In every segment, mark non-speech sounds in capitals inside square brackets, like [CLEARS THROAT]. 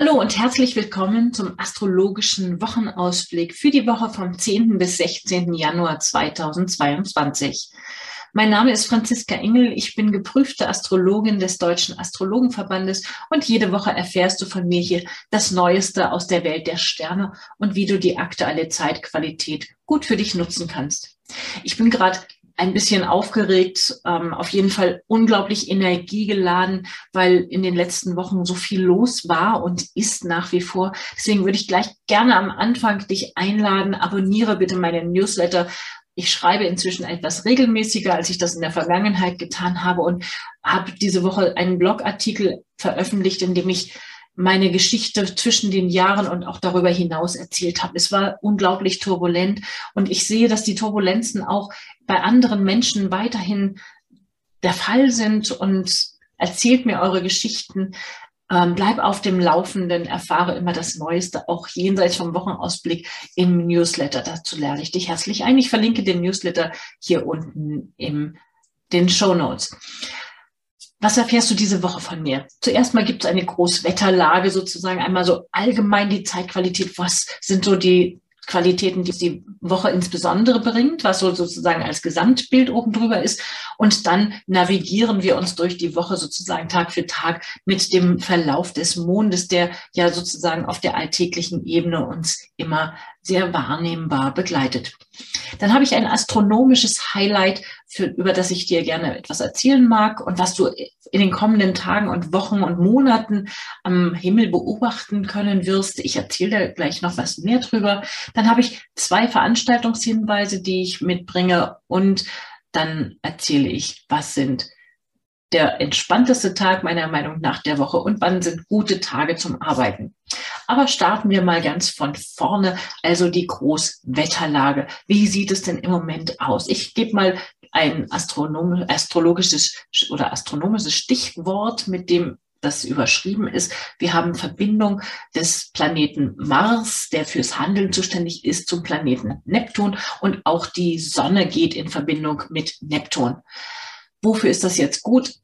Hallo und herzlich willkommen zum astrologischen Wochenausblick für die Woche vom 10. bis 16. Januar 2022. Mein Name ist Franziska Engel. Ich bin geprüfte Astrologin des Deutschen Astrologenverbandes und jede Woche erfährst du von mir hier das Neueste aus der Welt der Sterne und wie du die aktuelle Zeitqualität gut für dich nutzen kannst. Ich bin gerade ein bisschen aufgeregt, ähm, auf jeden Fall unglaublich energiegeladen, weil in den letzten Wochen so viel los war und ist nach wie vor. Deswegen würde ich gleich gerne am Anfang dich einladen, abonniere bitte meinen Newsletter. Ich schreibe inzwischen etwas regelmäßiger, als ich das in der Vergangenheit getan habe und habe diese Woche einen Blogartikel veröffentlicht, in dem ich meine Geschichte zwischen den Jahren und auch darüber hinaus erzählt habe. Es war unglaublich turbulent und ich sehe, dass die Turbulenzen auch bei anderen Menschen weiterhin der Fall sind und erzählt mir eure Geschichten. Ähm, bleib auf dem Laufenden, erfahre immer das Neueste, auch jenseits vom Wochenausblick im Newsletter. Dazu lerne ich dich herzlich ein. Ich verlinke den Newsletter hier unten in den Show Notes. Was erfährst du diese Woche von mir? Zuerst mal gibt es eine Großwetterlage sozusagen, einmal so allgemein die Zeitqualität. Was sind so die Qualitäten, die die Woche insbesondere bringt, was so sozusagen als Gesamtbild oben drüber ist. Und dann navigieren wir uns durch die Woche sozusagen Tag für Tag mit dem Verlauf des Mondes, der ja sozusagen auf der alltäglichen Ebene uns immer sehr wahrnehmbar begleitet. Dann habe ich ein astronomisches Highlight, für, über das ich dir gerne etwas erzählen mag und was du in den kommenden Tagen und Wochen und Monaten am Himmel beobachten können wirst. Ich erzähle gleich noch was mehr drüber. Dann habe ich zwei Veranstaltungshinweise, die ich mitbringe und dann erzähle ich, was sind der entspannteste Tag meiner Meinung nach der Woche und wann sind gute Tage zum Arbeiten. Aber starten wir mal ganz von vorne, also die Großwetterlage. Wie sieht es denn im Moment aus? Ich gebe mal ein astrologisches oder astronomisches Stichwort, mit dem das überschrieben ist. Wir haben Verbindung des Planeten Mars, der fürs Handeln zuständig ist, zum Planeten Neptun und auch die Sonne geht in Verbindung mit Neptun. Wofür ist das jetzt gut?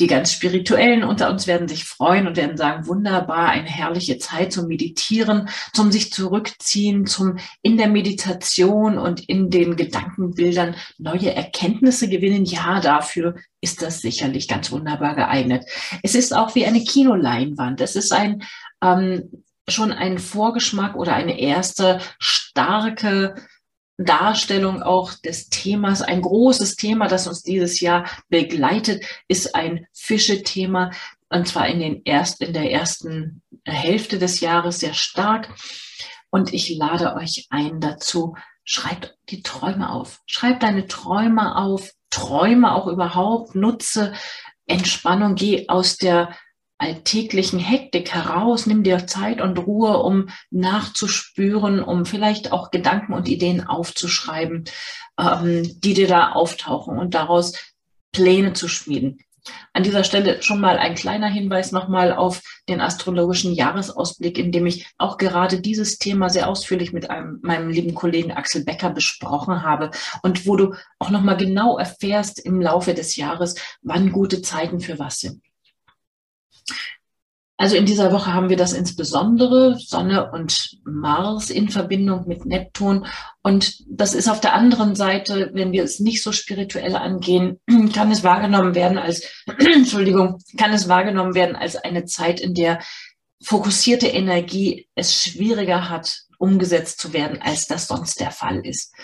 Die ganz Spirituellen unter uns werden sich freuen und werden sagen, wunderbar, eine herrliche Zeit zum Meditieren, zum sich zurückziehen, zum in der Meditation und in den Gedankenbildern neue Erkenntnisse gewinnen. Ja, dafür ist das sicherlich ganz wunderbar geeignet. Es ist auch wie eine Kinoleinwand. Es ist ein, ähm, schon ein Vorgeschmack oder eine erste starke Darstellung auch des Themas. Ein großes Thema, das uns dieses Jahr begleitet, ist ein Fische-Thema. Und zwar in, den erst, in der ersten Hälfte des Jahres sehr stark. Und ich lade euch ein dazu, schreibt die Träume auf. Schreibt deine Träume auf. Träume auch überhaupt. Nutze Entspannung. Geh aus der alltäglichen Hektik heraus, nimm dir Zeit und Ruhe, um nachzuspüren, um vielleicht auch Gedanken und Ideen aufzuschreiben, ähm, die dir da auftauchen und daraus Pläne zu schmieden. An dieser Stelle schon mal ein kleiner Hinweis nochmal auf den astrologischen Jahresausblick, in dem ich auch gerade dieses Thema sehr ausführlich mit einem, meinem lieben Kollegen Axel Becker besprochen habe und wo du auch nochmal genau erfährst im Laufe des Jahres, wann gute Zeiten für was sind. Also in dieser Woche haben wir das insbesondere Sonne und Mars in Verbindung mit Neptun. Und das ist auf der anderen Seite, wenn wir es nicht so spirituell angehen, [CLEARS THROAT] kann es wahrgenommen werden als, [CLEARS THROAT] Entschuldigung, kann es wahrgenommen werden als eine Zeit, in der fokussierte Energie es schwieriger hat, umgesetzt zu werden, als das sonst der Fall ist.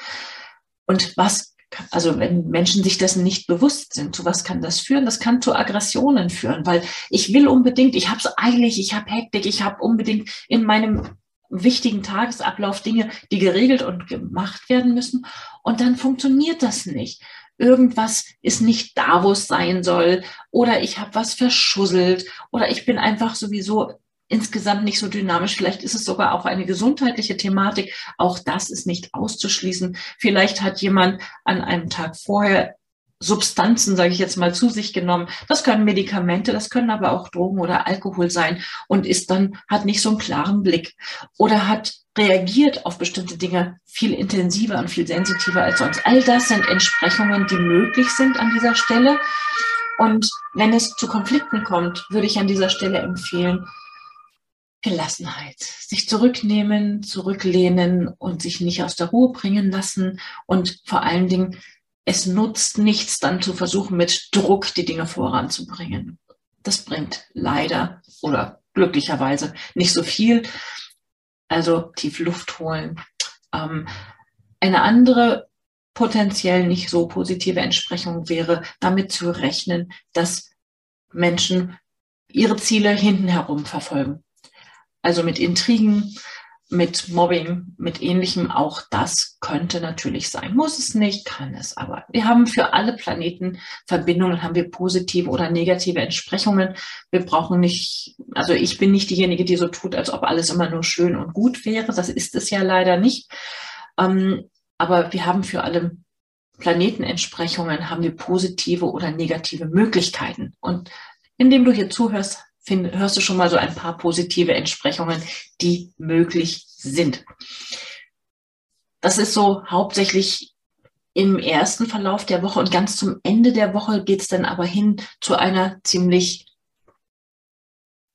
Und was also wenn Menschen sich dessen nicht bewusst sind, zu was kann das führen? Das kann zu Aggressionen führen, weil ich will unbedingt, ich habe es eilig, ich habe Hektik, ich habe unbedingt in meinem wichtigen Tagesablauf Dinge, die geregelt und gemacht werden müssen. Und dann funktioniert das nicht. Irgendwas ist nicht da, wo es sein soll. Oder ich habe was verschusselt. Oder ich bin einfach sowieso insgesamt nicht so dynamisch. Vielleicht ist es sogar auch eine gesundheitliche Thematik. Auch das ist nicht auszuschließen. Vielleicht hat jemand an einem Tag vorher Substanzen, sage ich jetzt mal, zu sich genommen. Das können Medikamente, das können aber auch Drogen oder Alkohol sein und ist dann, hat nicht so einen klaren Blick oder hat reagiert auf bestimmte Dinge viel intensiver und viel sensitiver als sonst. All das sind Entsprechungen, die möglich sind an dieser Stelle. Und wenn es zu Konflikten kommt, würde ich an dieser Stelle empfehlen, Gelassenheit. Sich zurücknehmen, zurücklehnen und sich nicht aus der Ruhe bringen lassen. Und vor allen Dingen, es nutzt nichts, dann zu versuchen, mit Druck die Dinge voranzubringen. Das bringt leider oder glücklicherweise nicht so viel. Also tief Luft holen. Ähm, eine andere potenziell nicht so positive Entsprechung wäre, damit zu rechnen, dass Menschen ihre Ziele hinten herum verfolgen. Also mit Intrigen, mit Mobbing, mit ähnlichem, auch das könnte natürlich sein. Muss es nicht, kann es aber. Wir haben für alle Planeten Verbindungen, haben wir positive oder negative Entsprechungen. Wir brauchen nicht, also ich bin nicht diejenige, die so tut, als ob alles immer nur schön und gut wäre. Das ist es ja leider nicht. Ähm, aber wir haben für alle Planetenentsprechungen, haben wir positive oder negative Möglichkeiten. Und indem du hier zuhörst, find, hörst du schon mal so ein paar positive Entsprechungen, die möglich sind. Das ist so hauptsächlich im ersten Verlauf der Woche und ganz zum Ende der Woche geht es dann aber hin zu einer ziemlich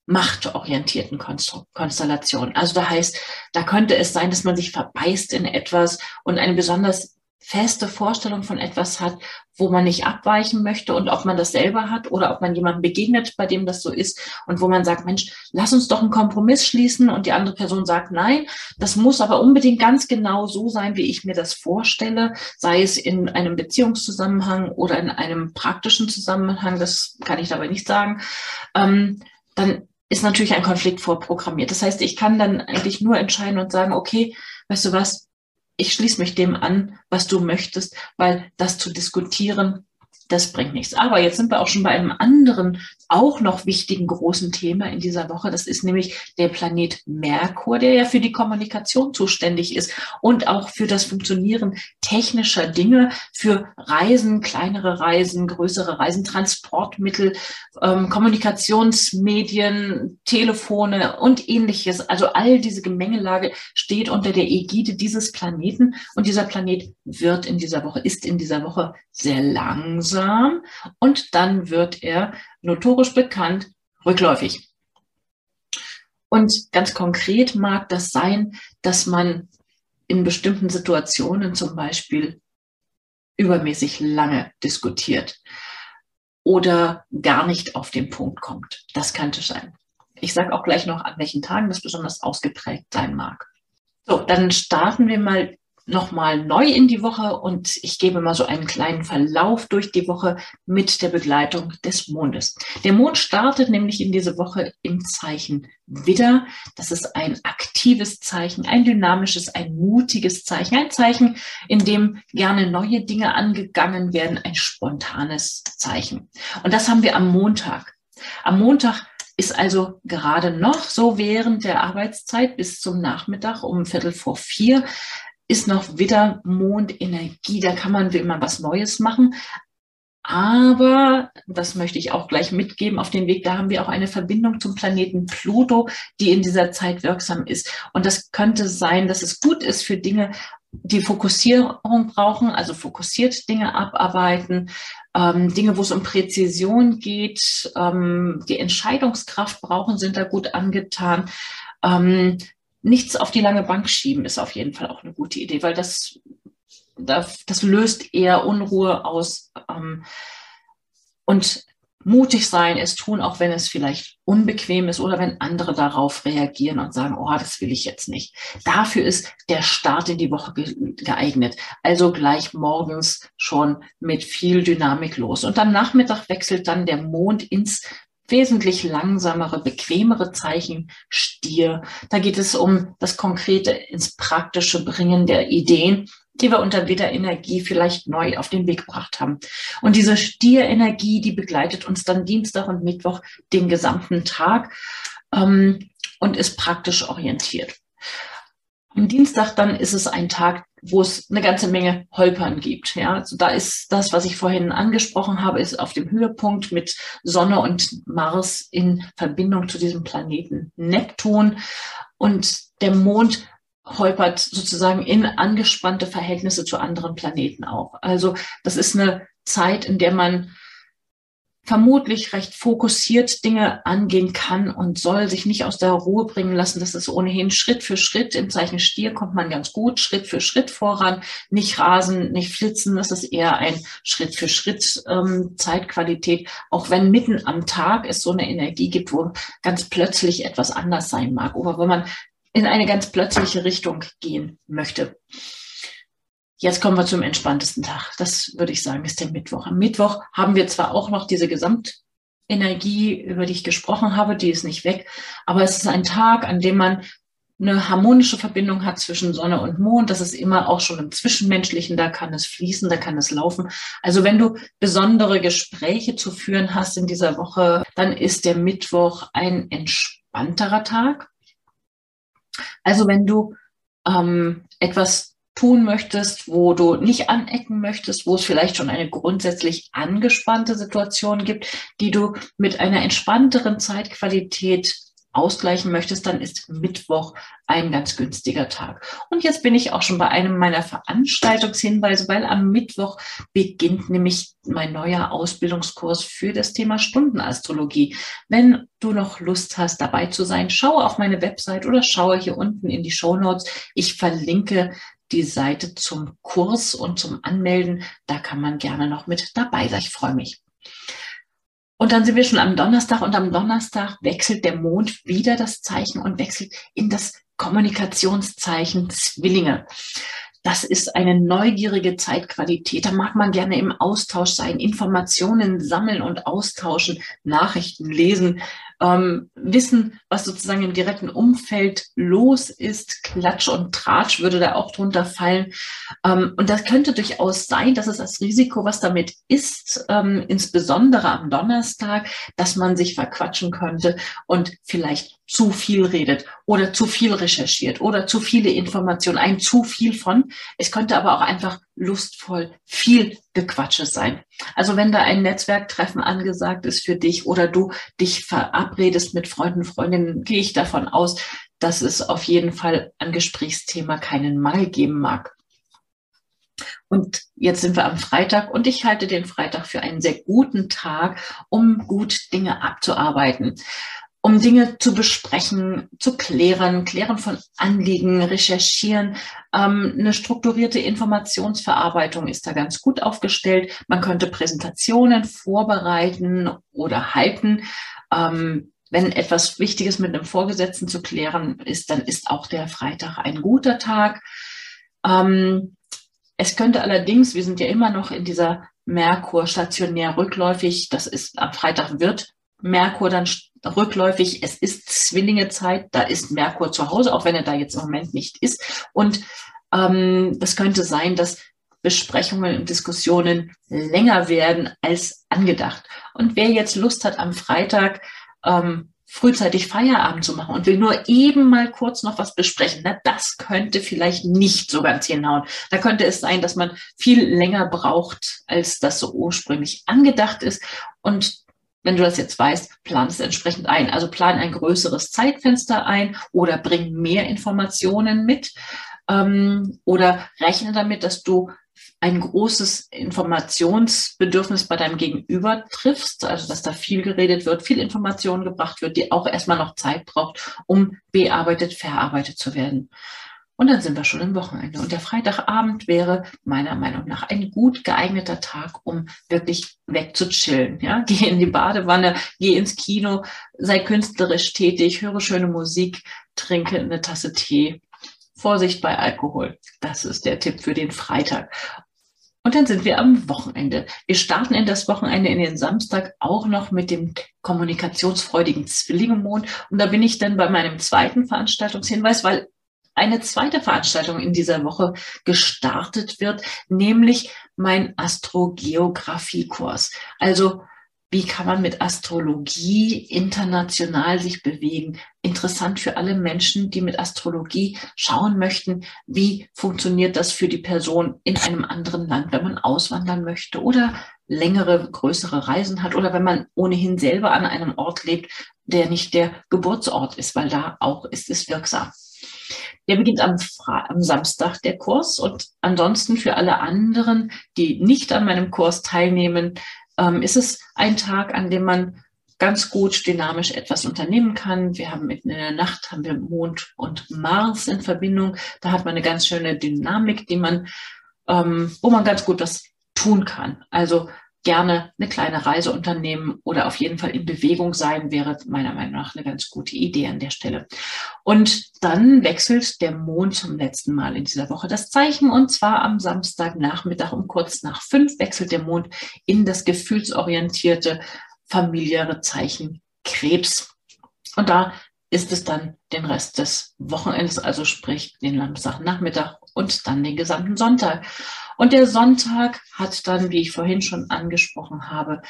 machtorientierten Konstellation. Also da heißt, da könnte es sein, dass man sich verbeißt in etwas und eine besonders feste Vorstellung von etwas hat, wo man nicht abweichen möchte und ob man das selber hat oder ob man jemandem begegnet, bei dem das so ist und wo man sagt, Mensch, lass uns doch einen Kompromiss schließen und die andere Person sagt, nein, das muss aber unbedingt ganz genau so sein, wie ich mir das vorstelle, sei es in einem Beziehungszusammenhang oder in einem praktischen Zusammenhang, das kann ich dabei nicht sagen, ähm, dann ist natürlich ein Konflikt vorprogrammiert. Das heißt, ich kann dann eigentlich nur entscheiden und sagen, okay, weißt du was, ich schließe mich dem an, was du möchtest, weil das zu diskutieren, das bringt nichts. Aber jetzt sind wir auch schon bei einem anderen, auch noch wichtigen großen Thema in dieser Woche. Das ist nämlich der Planet Merkur, der ja für die Kommunikation zuständig ist und auch für das Funktionieren technischer Dinge, für Reisen, kleinere Reisen, größere Reisen, Transportmittel, ähm, Kommunikationsmedien, Telefone und ähnliches. Also all diese Gemengelage steht unter der Ägide dieses Planeten und dieser Planet wird in dieser Woche, ist in dieser Woche sehr langsam und dann wird er notorisch bekannt rückläufig. Und ganz konkret mag das sein, dass man in bestimmten Situationen zum Beispiel übermäßig lange diskutiert oder gar nicht auf den Punkt kommt. Das könnte sein. Ich sage auch gleich noch, an welchen Tagen das besonders ausgeprägt sein mag. So, dann starten wir mal nochmal neu in die Woche und ich gebe mal so einen kleinen Verlauf durch die Woche mit der Begleitung des Mondes. Der Mond startet nämlich in diese Woche im Zeichen Widder. Das ist ein aktives Zeichen, ein dynamisches, ein mutiges Zeichen, ein Zeichen, in dem gerne neue Dinge angegangen werden, ein spontanes Zeichen. Und das haben wir am Montag. Am Montag ist also gerade noch so während der Arbeitszeit bis zum Nachmittag um Viertel vor vier ist noch wieder Mondenergie, da kann man wie immer was Neues machen. Aber, das möchte ich auch gleich mitgeben auf den Weg, da haben wir auch eine Verbindung zum Planeten Pluto, die in dieser Zeit wirksam ist. Und das könnte sein, dass es gut ist für Dinge, die Fokussierung brauchen, also fokussiert Dinge abarbeiten, ähm, Dinge, wo es um Präzision geht, ähm, die Entscheidungskraft brauchen, sind da gut angetan. Ähm, nichts auf die lange Bank schieben ist auf jeden Fall auch eine gute Idee, weil das, das, das löst eher Unruhe aus. Ähm, und mutig sein, es tun, auch wenn es vielleicht unbequem ist oder wenn andere darauf reagieren und sagen, oh, das will ich jetzt nicht. Dafür ist der Start in die Woche geeignet. Also gleich morgens schon mit viel Dynamik los. Und am Nachmittag wechselt dann der Mond ins wesentlich langsamere, bequemere Zeichen Stier. Da geht es um das Konkrete ins praktische Bringen der Ideen, die wir unter Widderenergie vielleicht neu auf den Weg gebracht haben. Und diese Stierenergie, die begleitet uns dann Dienstag und Mittwoch den gesamten Tag ähm, und ist praktisch orientiert. Am Dienstag dann ist es ein Tag, wo es eine ganze Menge Holpern gibt. Ja, also da ist das, was ich vorhin angesprochen habe, ist auf dem Höhepunkt mit Sonne und Mars in Verbindung zu diesem Planeten Neptun und der Mond holpert sozusagen in angespannte Verhältnisse zu anderen Planeten auch. Also das ist eine Zeit, in der man vermutlich recht fokussiert Dinge angehen kann und soll sich nicht aus der Ruhe bringen lassen. Das ist ohnehin Schritt für Schritt. Im Zeichen Stier kommt man ganz gut Schritt für Schritt voran. Nicht rasen, nicht flitzen. Das ist eher ein Schritt für Schritt ähm, Zeitqualität. Auch wenn mitten am Tag es so eine Energie gibt, wo ganz plötzlich etwas anders sein mag oder wo man in eine ganz plötzliche Richtung gehen möchte. Jetzt kommen wir zum entspanntesten Tag. Das würde ich sagen, ist der Mittwoch. Am Mittwoch haben wir zwar auch noch diese Gesamtenergie, über die ich gesprochen habe, die ist nicht weg, aber es ist ein Tag, an dem man eine harmonische Verbindung hat zwischen Sonne und Mond. Das ist immer auch schon im Zwischenmenschlichen, da kann es fließen, da kann es laufen. Also wenn du besondere Gespräche zu führen hast in dieser Woche, dann ist der Mittwoch ein entspannterer Tag. Also wenn du ähm, etwas tun möchtest, wo du nicht anecken möchtest, wo es vielleicht schon eine grundsätzlich angespannte Situation gibt, die du mit einer entspannteren Zeitqualität ausgleichen möchtest, dann ist Mittwoch ein ganz günstiger Tag. Und jetzt bin ich auch schon bei einem meiner Veranstaltungshinweise, weil am Mittwoch beginnt nämlich mein neuer Ausbildungskurs für das Thema Stundenastrologie. Wenn du noch Lust hast, dabei zu sein, schaue auf meine Website oder schaue hier unten in die Show Notes. Ich verlinke die Seite zum Kurs und zum Anmelden. Da kann man gerne noch mit dabei sein. Ich freue mich. Und dann sind wir schon am Donnerstag und am Donnerstag wechselt der Mond wieder das Zeichen und wechselt in das Kommunikationszeichen Zwillinge. Das ist eine neugierige Zeitqualität. Da mag man gerne im Austausch sein, Informationen sammeln und austauschen, Nachrichten lesen, ähm, wissen, was sozusagen im direkten Umfeld los ist. Klatsch und Tratsch würde da auch drunter fallen. Ähm, und das könnte durchaus sein, dass es das Risiko, was damit ist, ähm, insbesondere am Donnerstag, dass man sich verquatschen könnte und vielleicht zu viel redet oder zu viel recherchiert oder zu viele Informationen, ein zu viel von. Es könnte aber auch einfach lustvoll viel Gequatsche sein. Also wenn da ein Netzwerktreffen angesagt ist für dich oder du dich verabredest mit Freunden, Freundinnen, gehe ich davon aus, dass es auf jeden Fall an Gesprächsthema keinen Mangel geben mag. Und jetzt sind wir am Freitag und ich halte den Freitag für einen sehr guten Tag, um gut Dinge abzuarbeiten um Dinge zu besprechen, zu klären, klären von Anliegen, recherchieren. Ähm, eine strukturierte Informationsverarbeitung ist da ganz gut aufgestellt. Man könnte Präsentationen vorbereiten oder halten. Ähm, wenn etwas Wichtiges mit einem Vorgesetzten zu klären ist, dann ist auch der Freitag ein guter Tag. Ähm, es könnte allerdings, wir sind ja immer noch in dieser Merkur stationär rückläufig, das ist am Freitag wird Merkur dann rückläufig. Es ist Zwillingezeit, da ist Merkur zu Hause, auch wenn er da jetzt im Moment nicht ist. Und ähm, das könnte sein, dass Besprechungen und Diskussionen länger werden als angedacht. Und wer jetzt Lust hat, am Freitag ähm, frühzeitig Feierabend zu machen und will nur eben mal kurz noch was besprechen, na, das könnte vielleicht nicht so ganz hinhauen. Da könnte es sein, dass man viel länger braucht, als das so ursprünglich angedacht ist. Und wenn du das jetzt weißt, plan es entsprechend ein. Also plan ein größeres Zeitfenster ein oder bring mehr Informationen mit ähm, oder rechne damit, dass du ein großes Informationsbedürfnis bei deinem Gegenüber triffst, also dass da viel geredet wird, viel Information gebracht wird, die auch erstmal noch Zeit braucht, um bearbeitet, verarbeitet zu werden. Und dann sind wir schon im Wochenende. Und der Freitagabend wäre meiner Meinung nach ein gut geeigneter Tag, um wirklich wegzuchillen. Ja? Geh in die Badewanne, geh ins Kino, sei künstlerisch tätig, höre schöne Musik, trinke eine Tasse Tee. Vorsicht bei Alkohol. Das ist der Tipp für den Freitag. Und dann sind wir am Wochenende. Wir starten in das Wochenende, in den Samstag auch noch mit dem kommunikationsfreudigen Zwillingemond. Und da bin ich dann bei meinem zweiten Veranstaltungshinweis, weil eine zweite Veranstaltung in dieser Woche gestartet wird, nämlich mein Astrogeografiekurs. Also wie kann man mit Astrologie international sich bewegen? Interessant für alle Menschen, die mit Astrologie schauen möchten, wie funktioniert das für die Person in einem anderen Land, wenn man auswandern möchte oder längere, größere Reisen hat oder wenn man ohnehin selber an einem Ort lebt, der nicht der Geburtsort ist, weil da auch ist es wirksam. Der beginnt am, am, Samstag, der Kurs. Und ansonsten für alle anderen, die nicht an meinem Kurs teilnehmen, ähm, ist es ein Tag, an dem man ganz gut dynamisch etwas unternehmen kann. Wir haben mitten in der Nacht haben wir Mond und Mars in Verbindung. Da hat man eine ganz schöne Dynamik, die man, ähm, wo man ganz gut was tun kann. Also gerne eine kleine Reise unternehmen oder auf jeden Fall in Bewegung sein, wäre meiner Meinung nach eine ganz gute Idee an der Stelle. Und dann wechselt der Mond zum letzten Mal in dieser Woche das Zeichen und zwar am Samstagnachmittag um kurz nach fünf wechselt der Mond in das gefühlsorientierte familiäre Zeichen Krebs. Und da ist es dann den Rest des Wochenendes, also sprich den Samstagnachmittag und dann den gesamten Sonntag. Und der Sonntag hat dann, wie ich vorhin schon angesprochen habe,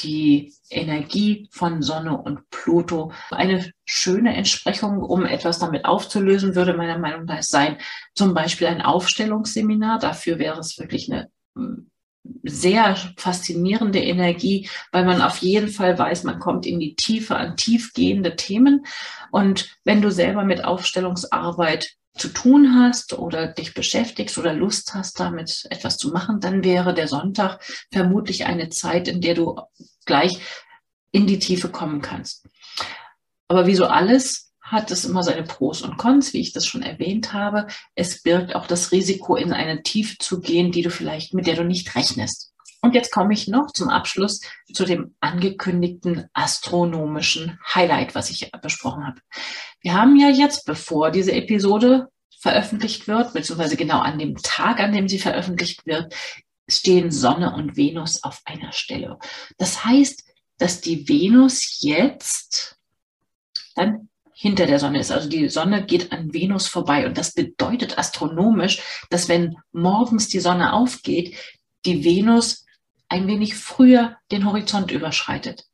die Energie von Sonne und Pluto. Eine schöne Entsprechung, um etwas damit aufzulösen, würde meiner Meinung nach sein, zum Beispiel ein Aufstellungsseminar. Dafür wäre es wirklich eine hm, sehr faszinierende Energie, weil man auf jeden Fall weiß, man kommt in die Tiefe an tiefgehende Themen. Und wenn du selber mit Aufstellungsarbeit zu tun hast oder dich beschäftigst oder Lust hast, damit etwas zu machen, dann wäre der Sonntag vermutlich eine Zeit, in der du gleich in die Tiefe kommen kannst. Aber wie so alles hat es immer seine Pros und Cons, wie ich das schon erwähnt habe. Es birgt auch das Risiko, in eine Tiefe zu gehen, die du vielleicht, mit der du nicht rechnest. Und jetzt komme ich noch zum Abschluss zu dem angekündigten astronomischen Highlight, was ich besprochen habe. Wir haben ja jetzt, bevor diese Episode veröffentlicht wird, beziehungsweise genau an dem Tag, an dem sie veröffentlicht wird, stehen Sonne und Venus auf einer Stelle. Das heißt, dass die Venus jetzt dann hinter der Sonne ist. Also die Sonne geht an Venus vorbei. Und das bedeutet astronomisch, dass wenn morgens die Sonne aufgeht, die Venus ein wenig früher den Horizont überschreitet.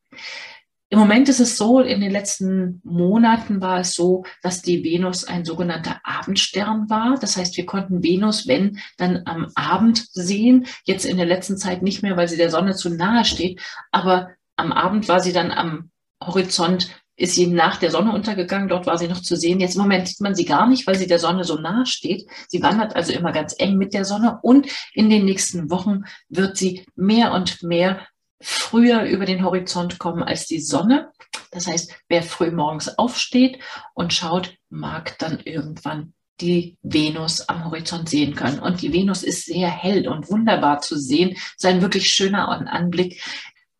Im Moment ist es so, in den letzten Monaten war es so, dass die Venus ein sogenannter Abendstern war. Das heißt, wir konnten Venus, wenn, dann am Abend sehen. Jetzt in der letzten Zeit nicht mehr, weil sie der Sonne zu nahe steht. Aber am Abend war sie dann am Horizont ist sie nach der Sonne untergegangen. Dort war sie noch zu sehen. Jetzt im Moment sieht man sie gar nicht, weil sie der Sonne so nahe steht. Sie wandert also immer ganz eng mit der Sonne und in den nächsten Wochen wird sie mehr und mehr früher über den Horizont kommen als die Sonne. Das heißt, wer früh morgens aufsteht und schaut, mag dann irgendwann die Venus am Horizont sehen können. Und die Venus ist sehr hell und wunderbar zu sehen. Es ist ein wirklich schöner Anblick.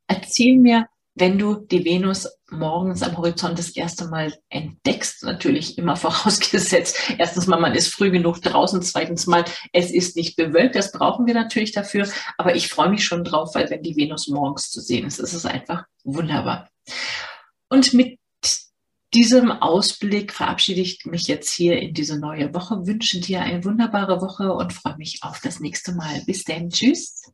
Erzähl mir, wenn du die Venus morgens am Horizont das erste Mal entdeckst, natürlich immer [LAUGHS] vorausgesetzt, erstens mal, man ist früh genug draußen, zweitens mal, es ist nicht bewölkt, das brauchen wir natürlich dafür, aber ich freue mich schon drauf, weil wenn die Venus morgens zu sehen ist, ist es einfach wunderbar. Und mit diesem Ausblick verabschiede ich mich jetzt hier in diese neue Woche, wünsche dir eine wunderbare Woche und freue mich auf das nächste Mal. Bis dann, tschüss.